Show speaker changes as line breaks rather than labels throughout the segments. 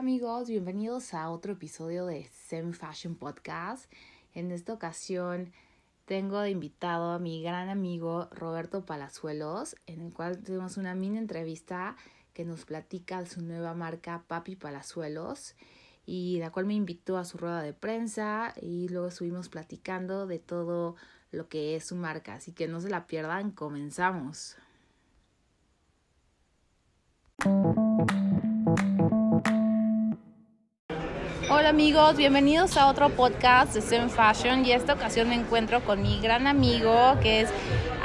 amigos, bienvenidos a otro episodio de Semi Fashion Podcast. En esta ocasión tengo de invitado a mi gran amigo Roberto Palazuelos, en el cual tuvimos una mini entrevista que nos platica su nueva marca Papi Palazuelos y la cual me invitó a su rueda de prensa y luego estuvimos platicando de todo lo que es su marca, así que no se la pierdan, comenzamos. Amigos, bienvenidos a otro podcast de Zen Fashion y esta ocasión me encuentro con mi gran amigo que es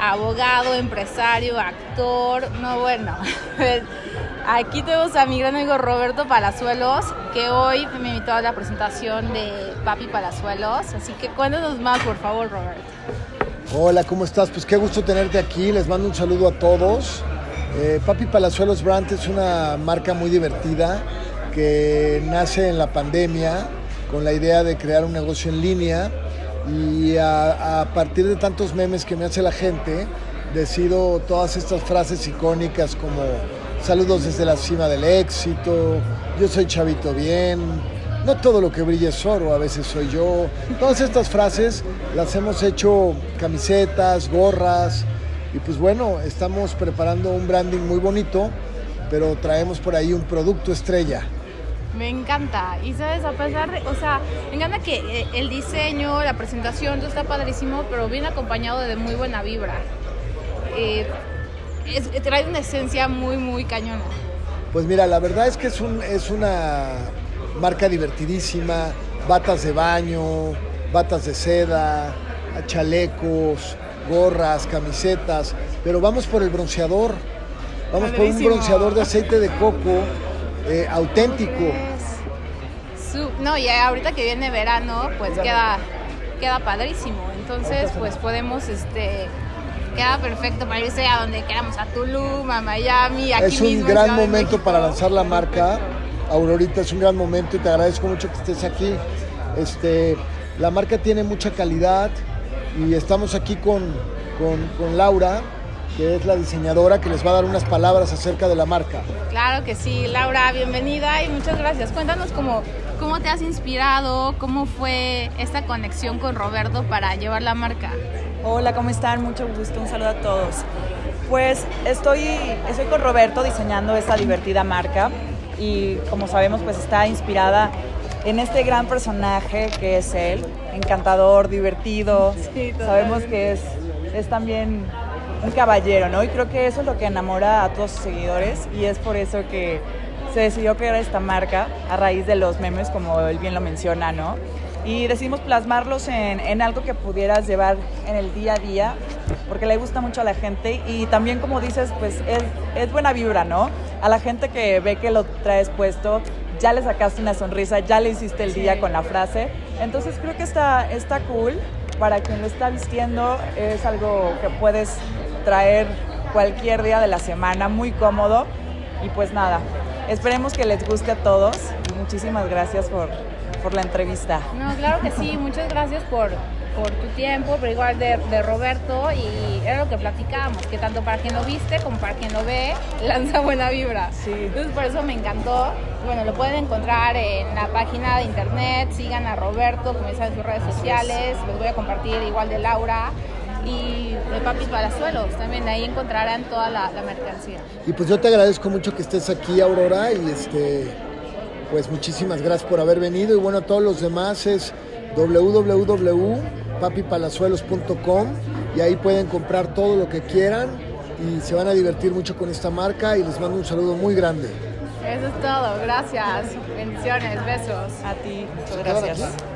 abogado, empresario, actor, no bueno, aquí tenemos a mi gran amigo Roberto Palazuelos que hoy me invitó a la presentación de Papi Palazuelos, así que cuéntanos más por favor Roberto.
Hola, ¿cómo estás? Pues qué gusto tenerte aquí, les mando un saludo a todos. Eh, Papi Palazuelos Brand es una marca muy divertida que nace en la pandemia con la idea de crear un negocio en línea y a, partir de tantos memes que me hace la gente, decido todas estas frases icónicas como saludos desde la cima del éxito, yo soy chavito bien, no todo lo que brilla es oro, a veces soy yo. Todas estas frases las hemos hecho camisetas, gorras y pues bueno, estamos preparando un branding muy bonito, pero traemos por ahí un producto estrella.
Me encanta. Y sabes, a pesar de, o sea, me encanta que eh, el diseño, la presentación, todo está padrísimo, pero viene acompañado de muy buena vibra. Eh, trae una esencia muy, muy cañona.
Pues mira, la verdad es que es, un, es una marca divertidísima, batas de baño, batas de seda, chalecos, gorras, camisetas, pero vamos por el bronceador. Vamos por un bronceador de aceite de coco eh, auténtico.
no, y ahorita que viene verano, pues queda, queda padrísimo. Entonces, pues podemos, este, queda perfecto para irse a donde queramos, a Tulum, a Miami, aquí
Es un gran momento para lanzar la marca. Aurorita, es un gran momento y te agradezco mucho que estés aquí. Este, la marca tiene mucha calidad y estamos aquí con, con, con Laura, que es la diseñadora que les va a dar unas palabras acerca de la marca.
Claro que sí, Laura, bienvenida y muchas gracias. Cuéntanos cómo, cómo te has inspirado, cómo fue esta conexión con Roberto para llevar la marca.
Hola, ¿cómo están? Mucho gusto, un saludo a todos. Pues estoy, estoy con Roberto diseñando esta divertida marca y como sabemos pues está inspirada en este gran personaje que es él, encantador, divertido. sabemos que es, es también un caballero, ¿no? Y creo que eso es lo que enamora a todos sus seguidores y es por eso que se decidió crear esta marca a raíz de los memes, como él bien lo menciona, ¿no? Y decidimos plasmarlos en, en algo que pudieras llevar en el día a día, porque le gusta mucho a la gente y también, como dices, pues es, es buena vibra, ¿no? A la gente que ve que lo traes puesto, ya le sacaste una sonrisa, ya le hiciste el día con la frase. Entonces creo que está, está cool. Para quien lo está vistiendo, es algo que puedes traer cualquier día de la semana, muy cómodo. Y pues nada, esperemos que les guste a todos muchísimas gracias por, por la entrevista.
No, claro que sí, muchas gracias por, por tu tiempo, pero igual de, de, Roberto y era lo que platicábamos, que tanto para quien lo viste como para quien lo ve, lanza buena vibra.
Sí.
Entonces por eso me encantó. Bueno, lo pueden encontrar en la página de internet, sigan a Roberto, como en sus redes sociales, los voy a compartir igual de Laura y de Papis Palazuelos. También ahí encontrarán toda la, la, mercancía.
Y pues yo te agradezco mucho que estés aquí, Aurora, y este, pues muchísimas gracias por haber venido. Y bueno, a todos los demás es www.papipalazuelos.com y ahí pueden comprar todo lo que quieran y se van a divertir mucho con esta marca y les mando un saludo muy grande.
Eso es todo, gracias. Bendiciones, besos.
A ti, muchas gracias.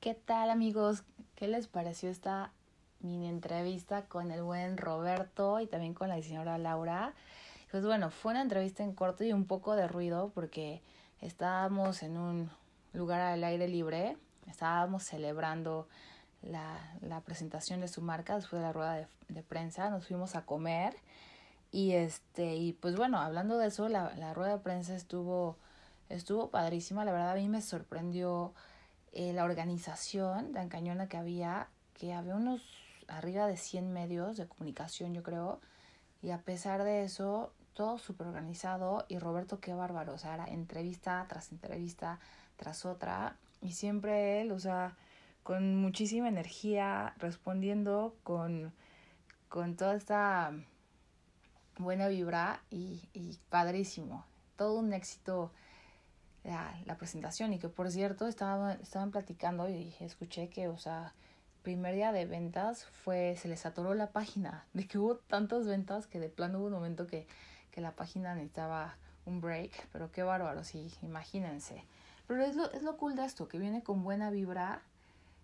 ¿Qué tal amigos? ¿Qué les pareció esta mini entrevista con el buen Roberto y también con la diseñadora Laura? Pues bueno, fue una entrevista en corto y un poco de ruido porque estábamos en un lugar al aire libre, estábamos celebrando la, la presentación de su marca después de la rueda de, de, prensa, nos fuimos a comer y este, y pues bueno, hablando de eso, la, la rueda de prensa estuvo, estuvo padrísima, la verdad a mí me sorprendió eh, la organización tan cañona que había, que había unos arriba de 100 medios de comunicación, yo creo, Y a pesar de eso, todo súper organizado y Roberto qué bárbaro, o sea, era entrevista tras entrevista tras otra y siempre él, o sea, con muchísima energía, respondiendo con, con toda esta buena vibra y, y padrísimo. Todo un éxito la, la, presentación y que por cierto estaba, estaban platicando y escuché que, o sea, primer día de ventas fue, se les atoró la página, de que hubo tantas ventas que de plano hubo un momento que, que la página necesitaba un break, pero qué bárbaro, sí, imagínense. Pero es lo, es lo cool de esto, que viene con buena vibra,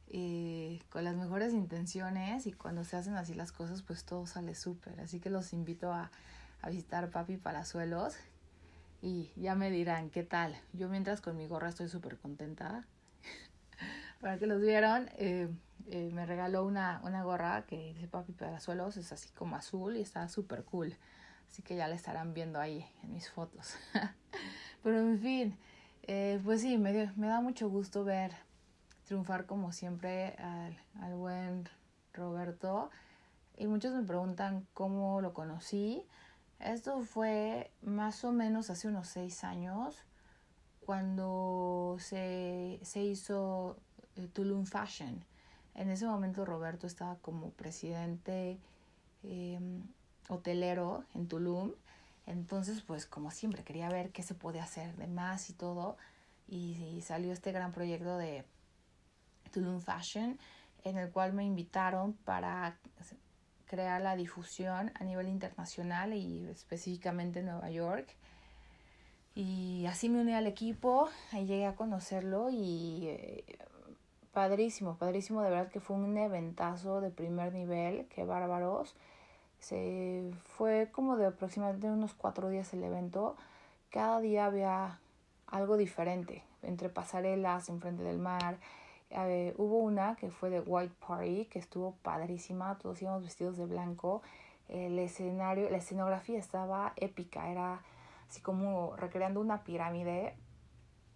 eh, con las mejores intenciones y cuando se hacen así las cosas, pues todo sale súper. Así que los invito a, a visitar Papi Palazuelos y ya me dirán qué tal. Yo mientras con mi gorra estoy súper contenta. Para que los vieron, eh, eh, me regaló una, una gorra que dice Papi Palazuelos, es así como azul y está súper cool. Así que ya la estarán viendo ahí en mis fotos. Pero en fin, eh, pues sí, me, me da mucho gusto ver triunfar como siempre al, al buen Roberto. Y muchos me preguntan cómo lo conocí. Esto fue más o menos hace unos seis años, cuando se, se hizo eh, Tulum Fashion. En ese momento Roberto estaba como presidente eh, hotelero en Tulum. Entonces, pues como siempre, quería ver qué se podía hacer de más y todo. Y, y salió este gran proyecto de Tulum Fashion, en el cual me invitaron para crear la difusión a nivel internacional y específicamente en Nueva York. Y así me uní al equipo, ahí llegué a conocerlo y eh, padrísimo, padrísimo, de verdad que fue un eventazo de primer nivel, qué bárbaros. Se fue como de aproximadamente unos cuatro días el evento. Cada día había algo diferente, entre pasarelas, enfrente del mar, eh, hubo una que fue de White Party, que estuvo padrísima, todos íbamos vestidos de blanco. El escenario, la escenografía estaba épica, era así como recreando una pirámide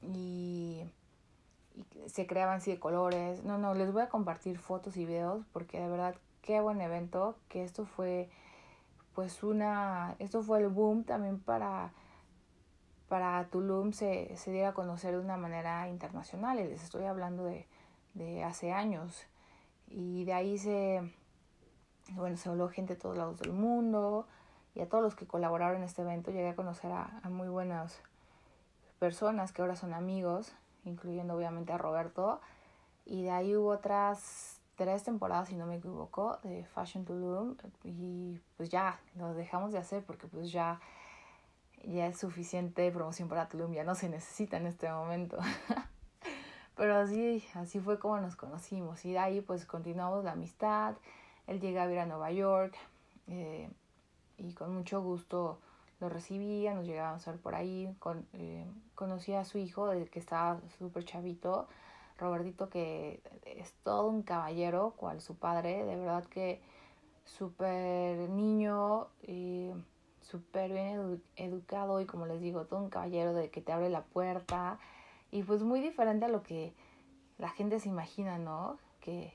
y, se creaban así de colores. No, no, les voy a compartir fotos y videos porque de verdad qué buen evento, que esto fue pues una, esto fue el boom también para para Tulum se, se diera a conocer de una manera internacional. Y les estoy hablando de, de hace años. Y de ahí se, bueno, se habló gente de todos lados del mundo y a todos los que colaboraron en este evento llegué a conocer a, muy buenas personas que ahora son amigos, incluyendo obviamente a Roberto. Y de ahí hubo otras tres temporadas, si no me equivoco, de Fashion Tulum. Y pues ya, lo dejamos de hacer porque pues ya, ya es suficiente promoción para Tulum, ya no se necesita en este momento. Pero así, así fue como nos conocimos. Y de ahí pues continuamos la amistad. Él llega a vivir a Nueva York eh, y con mucho gusto lo recibía, nos llegábamos a ver por ahí. Con, eh, a su hijo, de que estaba súper chavito, Robertito, que es todo un caballero, cual su padre, de verdad que súper niño, eh, súper bien edu educado y como les digo, todo un caballero de que te abre la puerta y pues muy diferente a lo que la gente se imagina, ¿no? Que,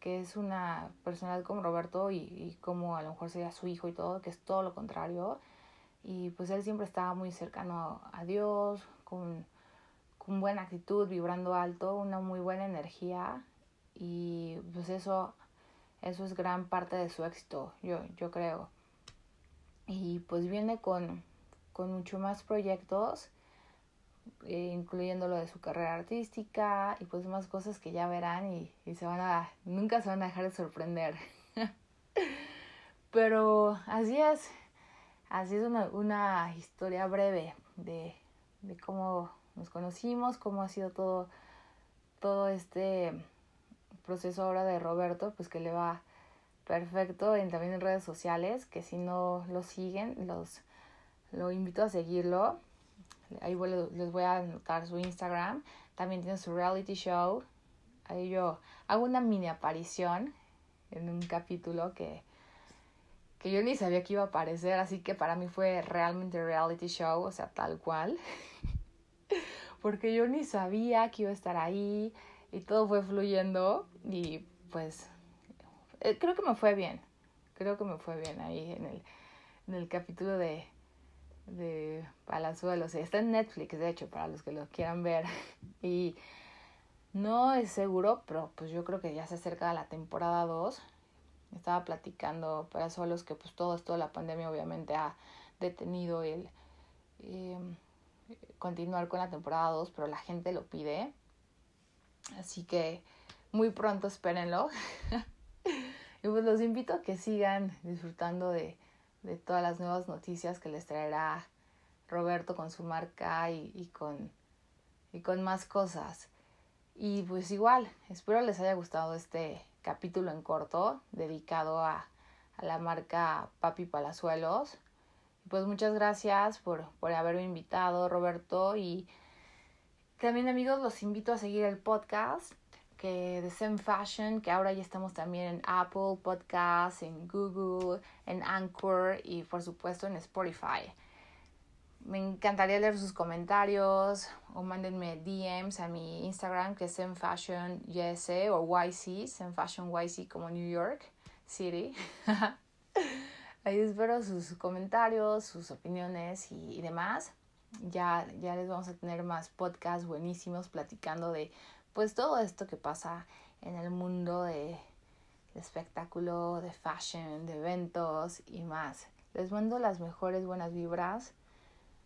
que es una personalidad como Roberto y, como a lo mejor sería su hijo y todo, que es todo lo contrario. Y pues él siempre estaba muy cercano a Dios, con, con buena actitud, vibrando alto, una muy buena energía. Y pues eso, eso es gran parte de su éxito, yo, yo creo. Y pues viene con, con mucho más proyectos incluyendo lo de su carrera artística y pues más cosas que ya verán y, y se van a, nunca se van a dejar de sorprender. Pero así es, así es una, una historia breve de, de cómo nos conocimos, cómo ha sido todo, todo este proceso ahora de Roberto, pues que le va perfecto en, también en redes sociales, que si no lo siguen, los lo invito a seguirlo Ahí les voy a anotar su Instagram. También tiene su reality show. Ahí yo hago una mini aparición en un capítulo que, que yo ni sabía que iba a aparecer, así que para mí fue realmente reality show, o sea, tal cual. Porque yo ni sabía que iba a estar ahí y todo fue fluyendo y pues eh, creo que me fue bien. Creo que me fue bien ahí en el en el capítulo de, de Palazuelos. Está en Netflix, de hecho, para los que lo quieran ver. Y no es seguro, pero pues yo creo que ya se acerca la temporada 2. Estaba platicando Palazuelos que pues todo esto la pandemia obviamente ha detenido el eh, continuar con la temporada 2, pero la gente lo pide. Así que muy pronto espérenlo. y pues los invito a que sigan disfrutando de, de todas las nuevas noticias que les traerá Roberto con su marca y, y, con, y con más cosas. Y pues igual, espero les haya gustado este capítulo en corto dedicado a, a la marca Papi Palazuelos. Pues muchas gracias por, por haberme invitado, Roberto. Y también amigos, los invito a seguir el podcast que de Sem Fashion, que ahora ya estamos también en Apple Podcasts, en Google, en Anchor y por supuesto en Spotify. Me encantaría leer sus comentarios o mándenme DMs a mi Instagram que es Sem Fashion USA o YC, Sem Fashion YC como New York City. Ahí espero sus comentarios, sus opiniones y, y demás. Ya, ya les vamos a tener más podcasts buenísimos platicando de pues todo esto que pasa en el mundo de, de espectáculo, de fashion, de eventos y más. Les mando las mejores buenas vibras.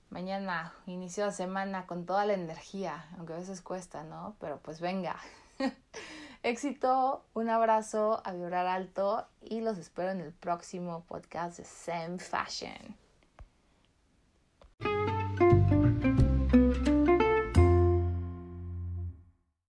Mañana inicio la semana con toda la energía, aunque a veces cuesta, ¿no? Pero pues venga. Éxito, un abrazo a vibrar alto y los espero en el próximo podcast de Sam Fashion.